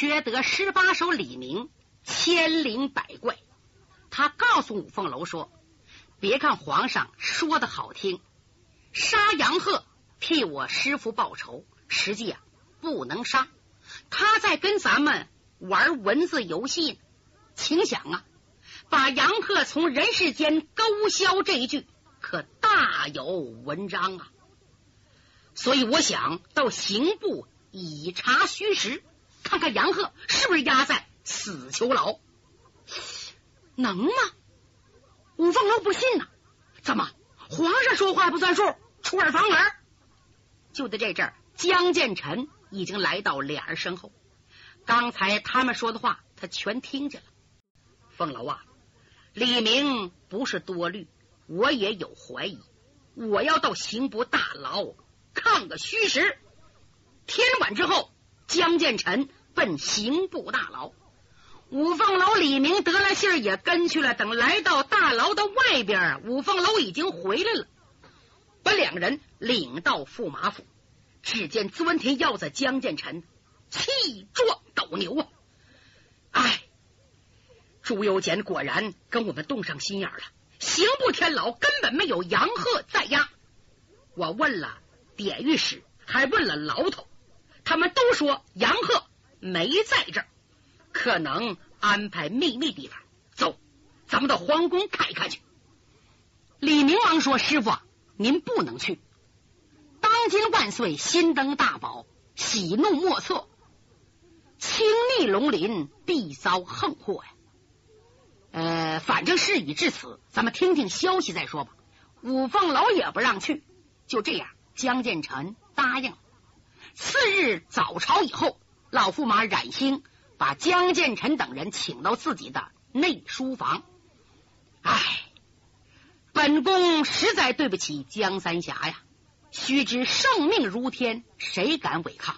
缺德十八首李明千灵百怪。他告诉五凤楼说：“别看皇上说的好听，杀杨鹤替我师傅报仇，实际啊不能杀。他在跟咱们玩文字游戏呢。请想啊，把杨鹤从人世间勾销这一句，可大有文章啊。所以我想到刑部以查虚实，看看杨鹤是不是压在死囚牢。”能吗？五凤楼不信呐？怎么皇上说话不算数？出尔反尔？就在这阵儿，江建臣已经来到俩人身后。刚才他们说的话，他全听见了。凤楼啊，李明不是多虑，我也有怀疑。我要到刑部大牢看个虚实。天晚之后，江建臣奔刑部大牢。五凤楼李明得了信儿也跟去了。等来到大牢的外边，五凤楼已经回来了，把两个人领到驸马府。只见钻天要在江建成，气壮斗牛啊！哎，朱由检果然跟我们动上心眼了。刑部天牢根本没有杨鹤在押。我问了典狱使，还问了牢头，他们都说杨鹤没在这儿。可能安排秘密地方，走，咱们到皇宫看一看去。李明王说：“师傅，您不能去。当今万岁新登大宝，喜怒莫测，轻逆龙鳞必遭横祸呀。呃，反正事已至此，咱们听听消息再说吧。”五凤楼也不让去，就这样，江建成答应。次日早朝以后，老驸马冉兴。把江建成等人请到自己的内书房。唉，本宫实在对不起江三侠呀！须知圣命如天，谁敢违抗？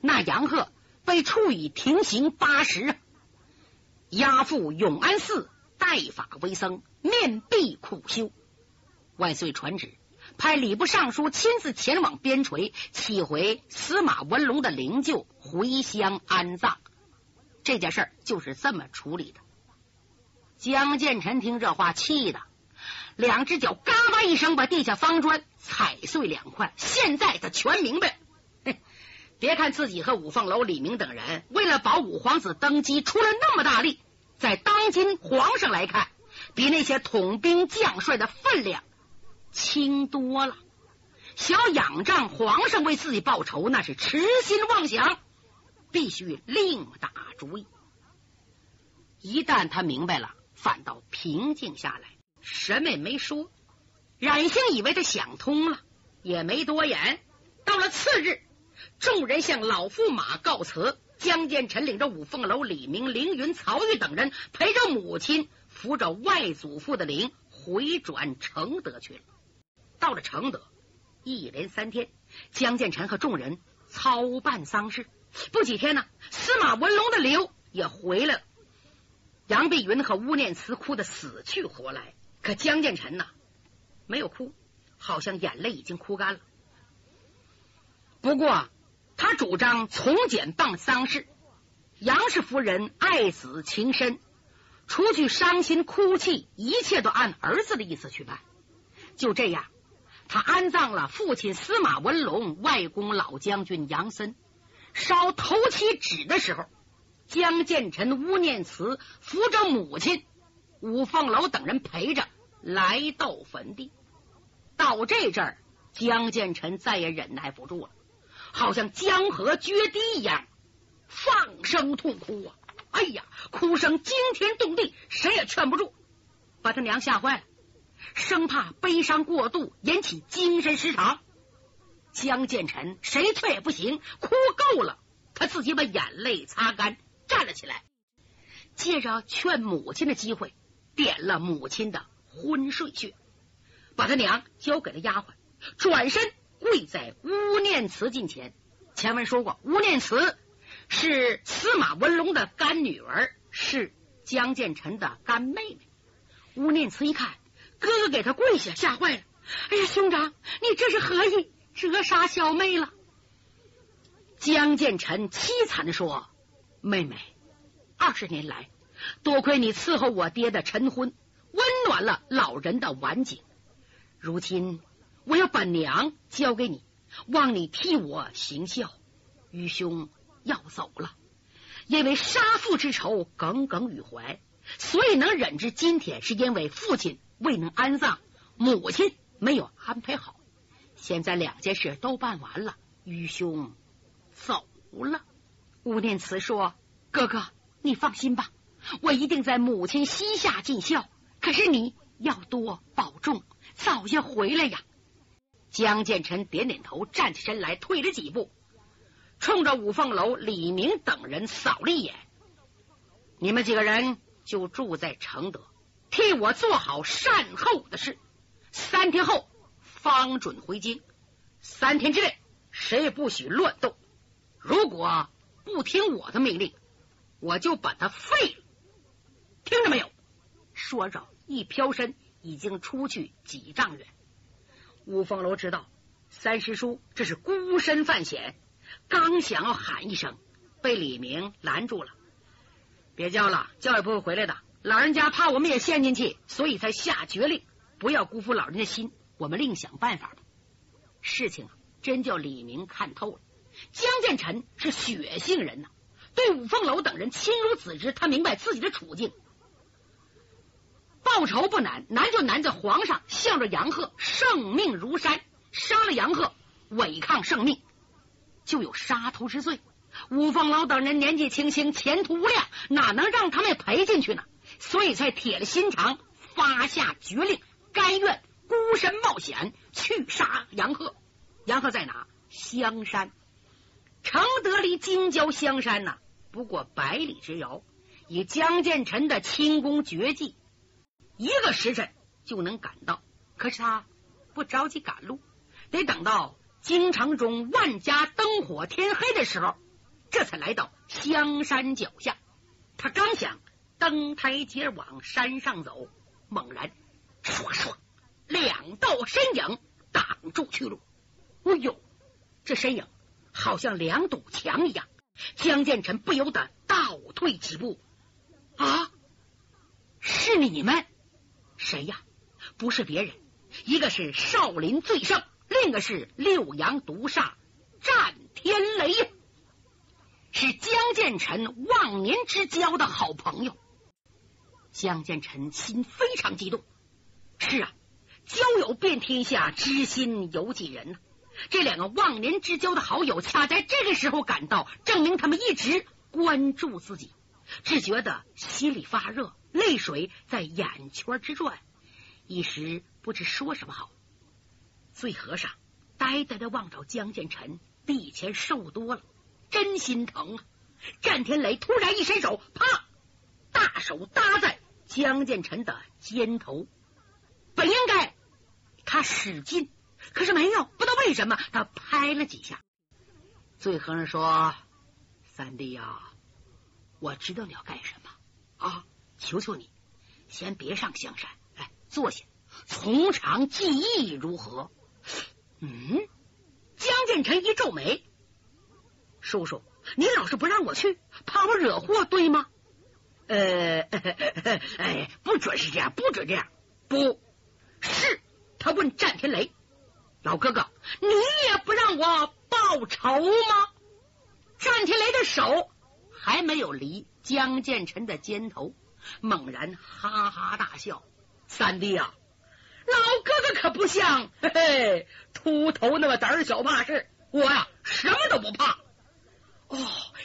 那杨鹤被处以停刑八十！押赴永安寺代法为僧，面壁苦修。万岁传旨，派礼部尚书亲自前往边陲，启回司马文龙的灵柩，回乡安葬。这件事儿就是这么处理的。江建成听这话，气的两只脚嘎巴一声把地下方砖踩碎两块。现在他全明白。别看自己和五凤楼李明等人为了保五皇子登基出了那么大力，在当今皇上来看，比那些统兵将帅的分量轻多了。想仰仗皇上为自己报仇，那是痴心妄想。必须另打主意。一旦他明白了，反倒平静下来，什么也没说。冉兴以为他想通了，也没多言。到了次日，众人向老驸马告辞。江建臣领着五凤楼李明、凌云、曹玉等人，陪着母亲，扶着外祖父的灵，回转承德去了。到了承德，一连三天，江建成和众人操办丧事。不几天呢，司马文龙的刘也回来了。杨碧云和乌念慈哭得死去活来，可江建成呐没有哭，好像眼泪已经哭干了。不过他主张从简办丧事，杨氏夫人爱子情深，除去伤心哭泣，一切都按儿子的意思去办。就这样，他安葬了父亲司马文龙、外公老将军杨森。烧头七纸的时候，江建成、乌念慈扶着母亲，五凤楼等人陪着来到坟地。到这阵儿，江建成再也忍耐不住了，好像江河决堤一样，放声痛哭啊！哎呀，哭声惊天动地，谁也劝不住，把他娘吓坏了，生怕悲伤过度引起精神失常。江建成谁劝也不行，哭够了，他自己把眼泪擦干，站了起来，借着劝母亲的机会，点了母亲的昏睡穴，把他娘交给了丫鬟，转身跪在乌念慈近前。前文说过，乌念慈是司马文龙的干女儿，是江建成的干妹妹。乌念慈一看哥哥给他跪下，吓坏了。哎呀，兄长，你这是何意？折杀小妹了，江建成凄惨的说：“妹妹，二十年来，多亏你伺候我爹的晨昏，温暖了老人的晚景。如今我要把娘交给你，望你替我行孝。愚兄要走了，因为杀父之仇耿耿于怀，所以能忍至今天，是因为父亲未能安葬，母亲没有安排好。现在两件事都办完了，愚兄走了。吴念慈说：“哥哥，你放心吧，我一定在母亲膝下尽孝。可是你要多保重，早些回来呀。”江建成点点头，站起身来，退了几步，冲着五凤楼李明等人扫了一眼：“你们几个人就住在承德，替我做好善后的事。三天后方准回京。三天之内，谁也不许乱动。如果……”不听我的命令，我就把他废了。听着没有？说着，一飘身，已经出去几丈远。五凤楼知道三师叔这是孤身犯险，刚想要喊一声，被李明拦住了。别叫了，叫也不会回来的。老人家怕我们也陷进去，所以才下绝令，不要辜负老人家心。我们另想办法吧。事情啊，真叫李明看透了。江建成是血性人呐，对五凤楼等人亲如子侄，他明白自己的处境，报仇不难，难就难在皇上向着杨鹤圣命如山，杀了杨鹤，违抗圣命，就有杀头之罪。五凤楼等人年纪轻轻，前途无量，哪能让他们赔进去呢？所以才铁了心肠，发下绝令，甘愿孤身冒险去杀杨鹤。杨鹤在哪？香山。承德离京郊香山呢，不过百里之遥。以江建成的轻功绝技，一个时辰就能赶到。可是他不着急赶路，得等到京城中万家灯火天黑的时候，这才来到香山脚下。他刚想登台阶往山上走，猛然唰唰，两道身影挡住去路。哎呦，这身影！好像两堵墙一样，江建成不由得倒退几步。啊，是你们？谁呀？不是别人，一个是少林最圣，另一个是六阳毒煞战天雷，是江建成忘年之交的好朋友。江建成心非常激动。是啊，交友遍天下，知心有几人呢？这两个忘年之交的好友，恰在这个时候赶到，证明他们一直关注自己，只觉得心里发热，泪水在眼圈之转，一时不知说什么好。醉和尚呆呆的望着江建成，比以前瘦多了，真心疼啊！战天雷突然一伸手，啪，大手搭在江建成的肩头，本应该他使劲。可是没有，不知道为什么，他拍了几下。醉和尚说：“三弟呀，我知道你要干什么啊！求求你，先别上香山，来坐下，从长计议如何？”嗯，江建成一皱眉：“叔叔，你老是不让我去，怕我惹祸，对吗？”呃，哎，不准是这样，不准这样，不是。他问战天雷。老哥哥，你也不让我报仇吗？战天雷的手还没有离江建成的肩头，猛然哈哈大笑：“三弟啊，老哥哥可不像嘿嘿秃头那么胆小怕事，我呀什么都不怕。哦，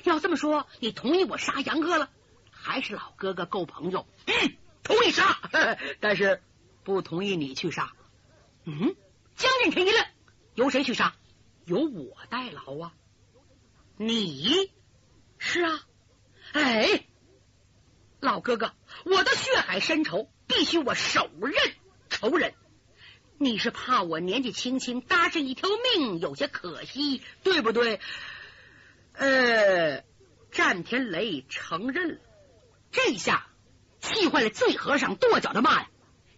要这么说，你同意我杀杨哥了？还是老哥哥够朋友？嗯，同意杀，但是不同意你去杀。嗯。”江建成一愣，由谁去杀？由我代劳啊！你是啊？哎，老哥哥，我的血海深仇必须我手刃仇人。你是怕我年纪轻轻搭上一条命有些可惜，对不对？呃，战天雷承认了，这下气坏了醉和尚，跺脚的骂呀：“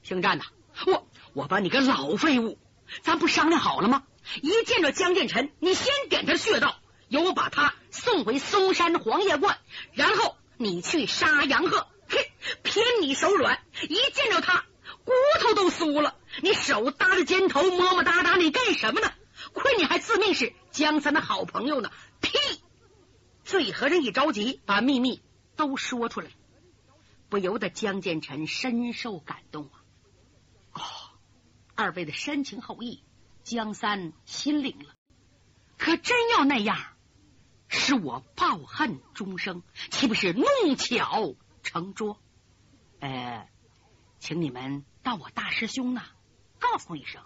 姓战的，我我把你个老废物！”咱不商量好了吗？一见着江建成，你先点他穴道，由我把他送回嵩山黄叶观，然后你去杀杨鹤。嘿，偏你手软，一见着他，骨头都酥了。你手搭着肩头，么么哒哒，你干什么呢？亏你还自命是江三的好朋友呢！屁！醉和尚一着急，把秘密都说出来，不由得江建成深受感动啊！哦，二位的深情厚谊，江三心领了。可真要那样，使我抱恨终生，岂不是弄巧？成拙，呃，请你们到我大师兄那告诉一声，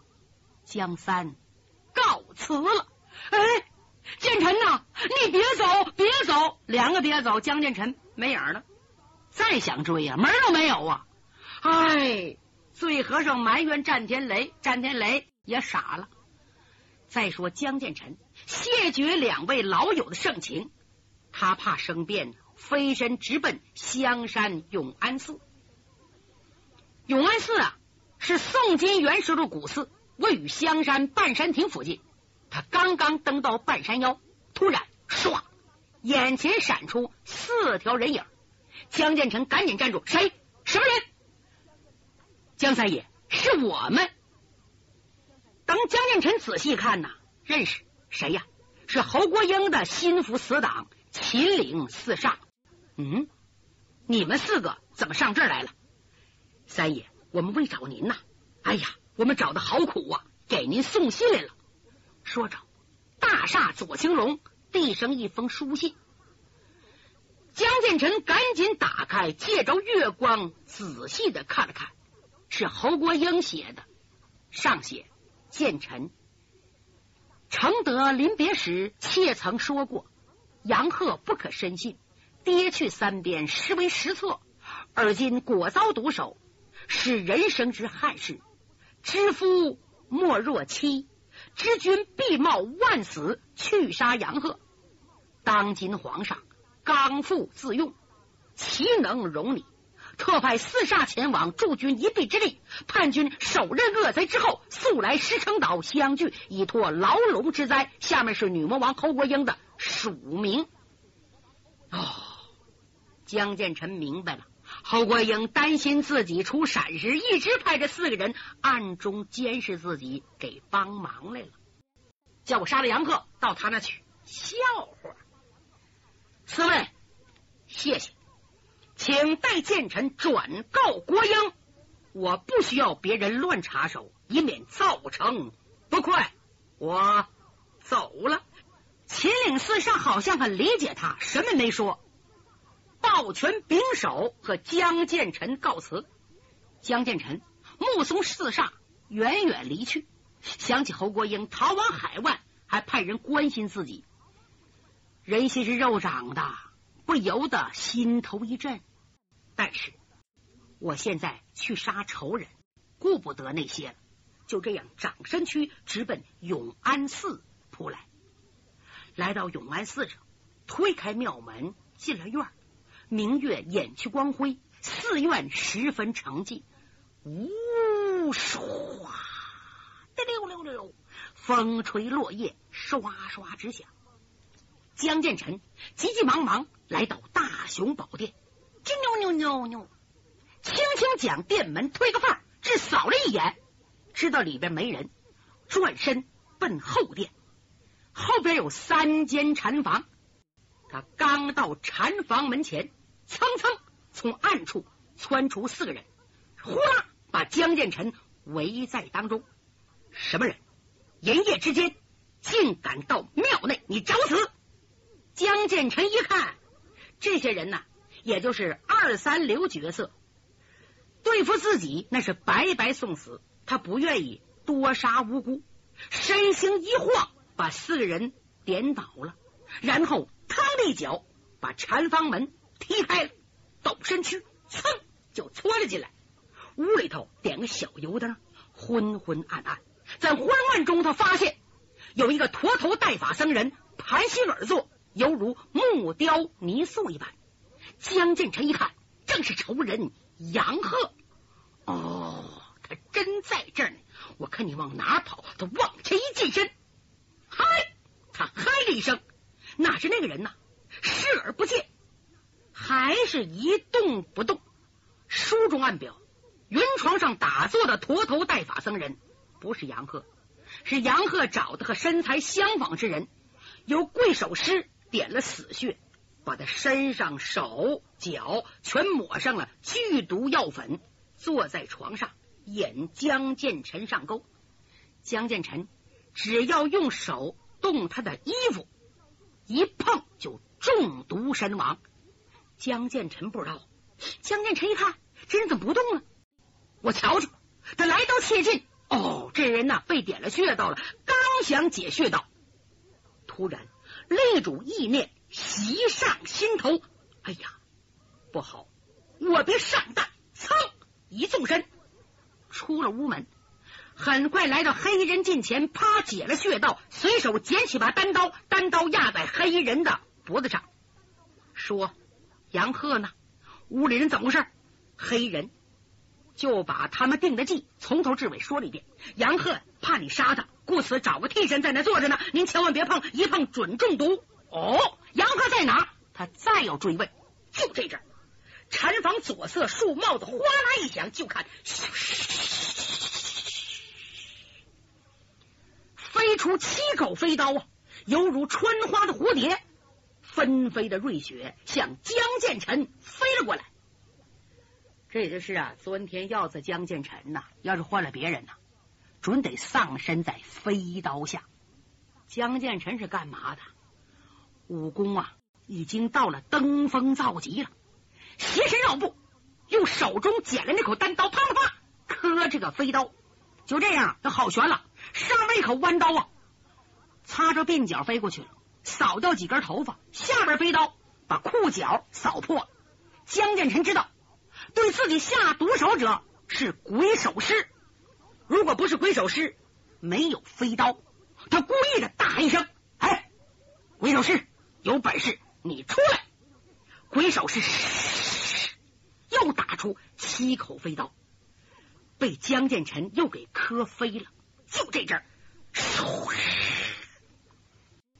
江三告辞了。哎，建成呐，你别走，别走，两个别走，江建成没影了。再想追呀，门都没有啊！哎，醉和尚埋怨战天雷，战天雷也傻了。再说江建成谢绝两位老友的盛情，他怕生变。飞身直奔香山永安寺。永安寺啊，是宋金元时的古寺，位于香山半山亭附近。他刚刚登到半山腰，突然唰，眼前闪出四条人影。江建成赶紧站住：“谁？什么人？”江三爷，是我们。等江建成仔细看呐，认识谁呀？是侯国英的心腹死党。秦岭四煞，嗯，你们四个怎么上这儿来了？三爷，我们为找您呐。哎呀，我们找的好苦啊，给您送信来了。说着，大煞左青龙递上一封书信。江建成赶紧打开，借着月光仔细的看了看，是侯国英写的。上写：建臣，承德临别时，妾曾说过。杨鹤不可深信，爹去三边，实为实策。而今果遭毒手，是人生之憾事。知夫莫若妻，知君必冒万死去杀杨鹤。当今皇上刚复自用，岂能容你？特派四煞前往助君一臂之力，叛军首刃恶贼之后，速来石城岛相聚，以脱牢笼之灾。下面是女魔王侯国英的署名。哦，江建成明白了，侯国英担心自己出闪失，一直派这四个人暗中监视自己，给帮忙来了。叫我杀了杨克，到他那去。笑话，四位，谢谢。请代建臣转告国英，我不需要别人乱插手，以免造成不快。我走了。秦岭四煞好像很理解他，什么没说。抱拳拱手，和江建成告辞。江建成目送四煞远远离去，想起侯国英逃往海外，还派人关心自己，人心是肉长的。不由得心头一震，但是我现在去杀仇人，顾不得那些了。就这样，长身躯直奔永安寺扑来。来到永安寺上，推开庙门，进了院明月掩去光辉，寺院十分澄净。呜，唰，滴溜溜溜，风吹落叶，刷刷直响。江建成急急忙忙来到大雄宝殿，吱扭扭扭扭，轻轻将殿门推个缝，只扫了一眼，知道里边没人，转身奔后殿。后边有三间禅房，他刚到禅房门前，蹭蹭从暗处窜出四个人，呼啦把江建成围在当中。什么人？一夜之间竟敢到庙内？你找死！江建成一看，这些人呐，也就是二三流角色，对付自己那是白白送死。他不愿意多杀无辜，身形一晃，把四个人点倒了，然后腾的一脚把禅房门踢开了，抖身躯，噌就窜了进来。屋里头点个小油灯，昏昏暗暗，在昏暗中，他发现有一个驼头戴发僧人盘膝而坐。犹如木雕泥塑一般。江建成一看，正是仇人杨鹤。哦，他真在这儿呢！我看你往哪跑？他往前一近身，嗨！他嗨了一声，哪知那个人呐，视而不见，还是一动不动。书中暗表，云床上打坐的驼头戴发僧人不是杨鹤，是杨鹤找的和身材相仿之人，由贵手师点了死穴，把他身上、手脚全抹上了剧毒药粉，坐在床上引江建臣上钩。江建臣只要用手动他的衣服，一碰就中毒身亡。江建臣不知道，江建臣一看。这人怎么不动了？我瞧瞧，他来到切近，哦，这人呐被点了穴道了。刚想解穴道，突然泪主意念袭上心头。哎呀，不好，我别上当！噌，一纵身出了屋门，很快来到黑衣人近前，啪解了穴道，随手捡起把单刀，单刀压在黑衣人的脖子上，说：“杨鹤呢？屋里人怎么回事？”黑人就把他们定的计从头至尾说了一遍。杨鹤怕你杀他，故此找个替身在那坐着呢。您千万别碰，一碰准中毒。哦，杨鹤在哪？他再要追问，就这阵，禅房左侧树帽子哗啦一响，就看飞出七口飞刀啊，犹如穿花的蝴蝶，纷飞的瑞雪向江建成飞了过来。这也就是啊，钻天要子江建成呐，要是换了别人呐，准得丧身在飞刀下。江建成是干嘛的？武功啊，已经到了登峰造极了。斜身绕步，用手中捡了那口单刀，啪啪啪，磕这个飞刀。就这样，他好悬了。上面一口弯刀啊，擦着鬓角飞过去了，扫掉几根头发。下边飞刀把裤脚扫破。江建成知道。对自己下毒手者是鬼手师，如果不是鬼手师，没有飞刀。他故意的大喊一声：“哎，鬼手师，有本事你出来！”鬼手师又打出七口飞刀，被江建成又给磕飞了。就这阵儿，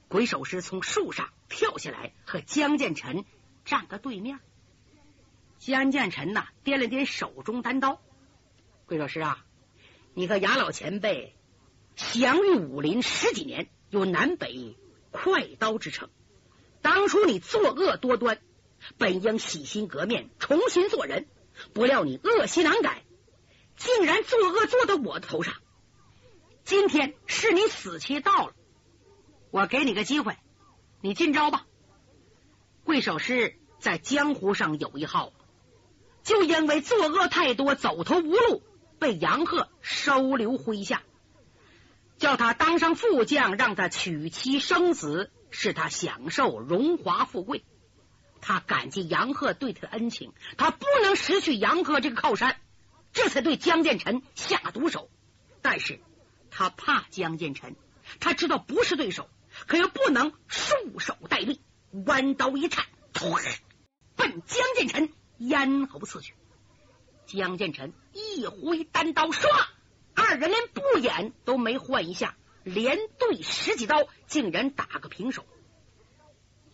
鬼手师从树上跳下来，和江建成站个对面。江建成呐，掂了掂手中单刀，鬼手师啊，你和雅老前辈享誉武林十几年，有南北快刀之称。当初你作恶多端，本应洗心革面，重新做人，不料你恶习难改，竟然作恶做到我的头上。今天是你死期到了，我给你个机会，你进招吧。贵守师在江湖上有一号。就因为作恶太多，走投无路，被杨鹤收留麾下，叫他当上副将，让他娶妻生子，使他享受荣华富贵。他感激杨鹤对他的恩情，他不能失去杨鹤这个靠山，这才对江建成下毒手。但是他怕江建成，他知道不是对手，可又不能束手待毙，弯刀一颤，奔江建成。咽喉刺去，江建成一挥单刀，唰，二人连步眼都没换一下，连对十几刀，竟然打个平手。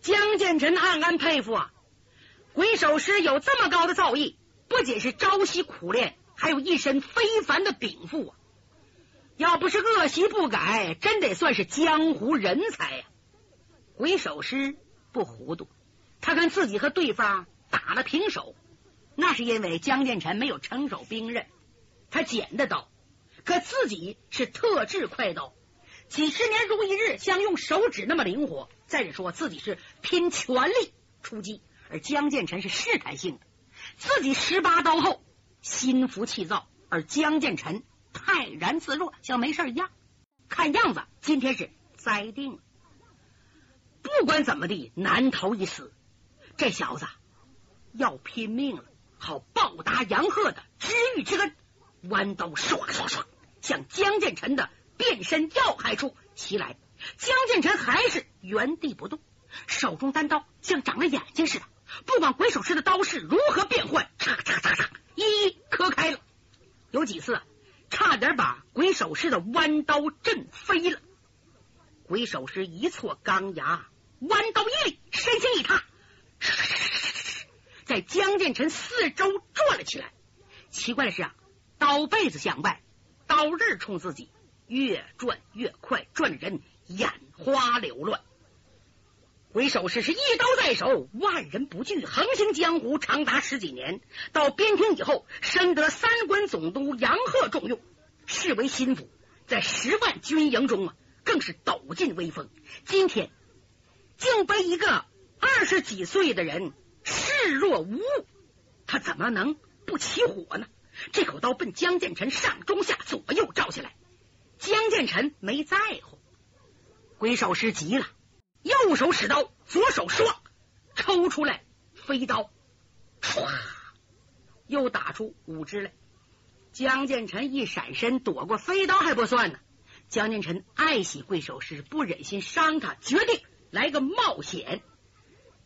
江建成暗暗佩服啊，鬼手师有这么高的造诣，不仅是朝夕苦练，还有一身非凡的禀赋啊！要不是恶习不改，真得算是江湖人才呀。鬼手师不糊涂，他跟自己和对方打了平手。那是因为江建成没有成手兵刃，他捡的刀，可自己是特制快刀，几十年如一日，像用手指那么灵活。再者说，自己是拼全力出击，而江建成是试探性的，自己十八刀后心浮气躁，而江建成泰然自若，像没事一样。看样子今天是栽定了，不管怎么地，难逃一死。这小子要拼命了。好报答杨鹤的知遇之恩，弯刀唰唰唰向江建成的变身要害处袭来。江建成还是原地不动，手中单刀像长了眼睛似的，不管鬼手师的刀势如何变换，嚓嚓嚓嚓，一一磕开了。有几次差点把鬼手师的弯刀震飞了。鬼手师一错钢牙，弯刀一立，身形一踏，在江建成四周转了起来。奇怪的是啊，刀背子向外，刀刃冲自己，越转越快，转的人眼花缭乱。鬼手师是一刀在手，万人不惧，横行江湖长达十几年。到边庭以后，深得三关总督杨鹤重用，视为心腹，在十万军营中啊，更是抖尽威风。今天竟被一个二十几岁的人若无物，他怎么能不起火呢？这口刀奔江建成上中下左右照下来，江建成没在乎，鬼手师急了。右手使刀，左手唰抽出来飞刀，唰又打出五支来。江建成一闪身躲过飞刀还不算呢，江建成爱惜鬼手师，不忍心伤他，决定来个冒险。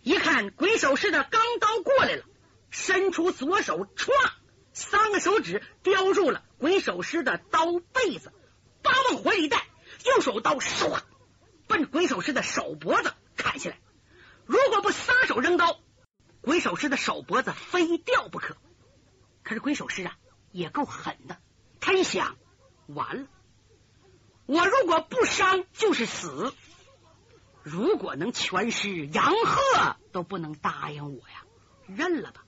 一看鬼手师的钢刀过来了，伸出左手，唰三个手指叼住了鬼手师的刀背子，把往怀里带，右手刀唰。奔鬼手师的手脖子砍下来，如果不撒手扔刀，鬼手师的手脖子非掉不可。可是鬼手师啊，也够狠的。他一想，完了，我如果不伤就是死。如果能全尸，杨鹤都不能答应我呀。认了吧，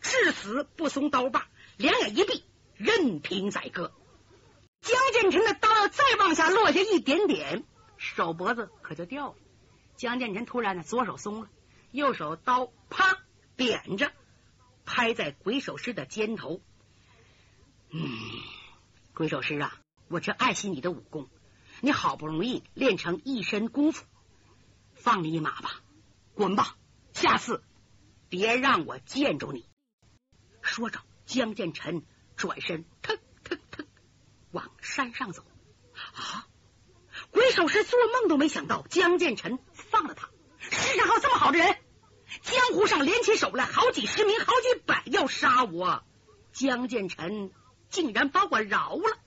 至死不松刀把，两眼一闭，任凭宰割。江建成的刀再往下落下一点点。手脖子可就掉了。江建成突然呢，左手松了，右手刀啪扁着，拍在鬼手师的肩头。嗯，鬼手师啊，我这爱惜你的武功，你好不容易练成一身功夫，放你一马吧，滚吧，下次别让我见着你。说着，江建成转身，腾腾腾往山上走。啊！鬼手师做梦都没想到江建成放了他，世上还有这么好的人！江湖上联起手来，好几十名、好几百要杀我，江建成竟然把我饶了，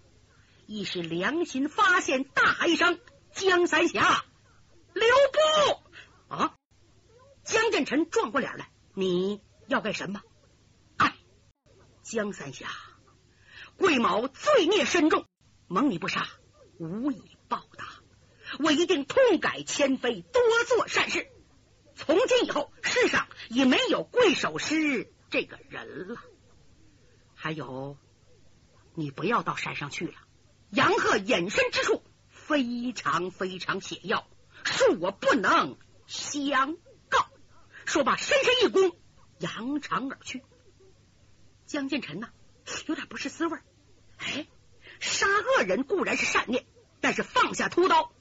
一时良心发现，大喊一声：“江三侠，留步！”啊！江建成转过脸来：“你要干什么？”哎，江三侠，桂某罪孽深重，蒙你不杀，无以报答。我一定痛改前非，多做善事。从今以后，世上已没有贵守师这个人了。还有，你不要到山上去了。杨鹤隐身之处非常非常险要，恕我不能相告。说罢，深深一躬，扬长而去。江建成呢，有点不是滋味。哎，杀恶人固然是善念，但是放下屠刀。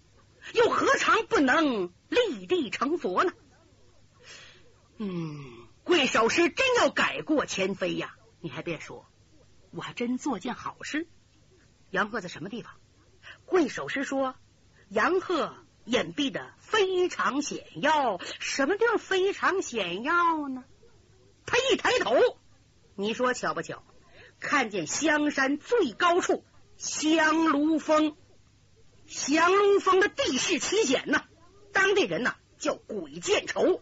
又何尝不能立地成佛呢？嗯，贵守师真要改过前非呀！你还别说，我还真做件好事。杨鹤在什么地方？贵守师说，杨鹤隐蔽的非常险要。什么叫非常险要呢？他一抬头，你说巧不巧？看见香山最高处香炉峰。降龙峰的地势奇险呐，当地人呐叫鬼见愁，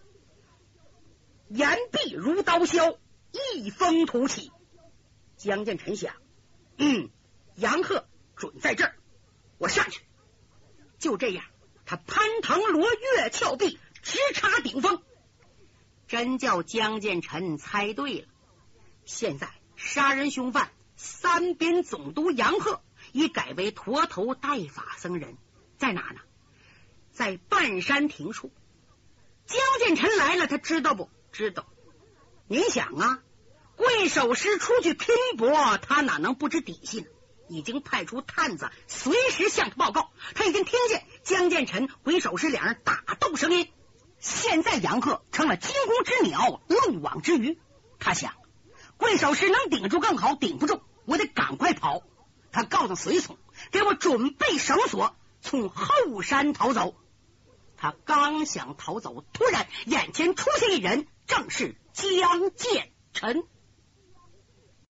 岩壁如刀削，一峰突起。江建成想，嗯，杨鹤准在这儿，我上去。就这样，他攀藤罗越峭壁，直插顶峰。真叫江建成猜对了。现在杀人凶犯三边总督杨鹤。已改为驼头带法僧人，在哪呢？在半山亭处。江建成来了，他知道不知道？您想啊，贵守师出去拼搏，他哪能不知底细呢？已经派出探子，随时向他报告。他已经听见江建成、鬼守师两人打斗声音。现在杨鹤成了惊弓之鸟，漏网之鱼。他想，贵守师能顶住更好，顶不住，我得赶快跑。他告诉随从，给我准备绳索，从后山逃走。他刚想逃走，突然眼前出现一人，正是江建成。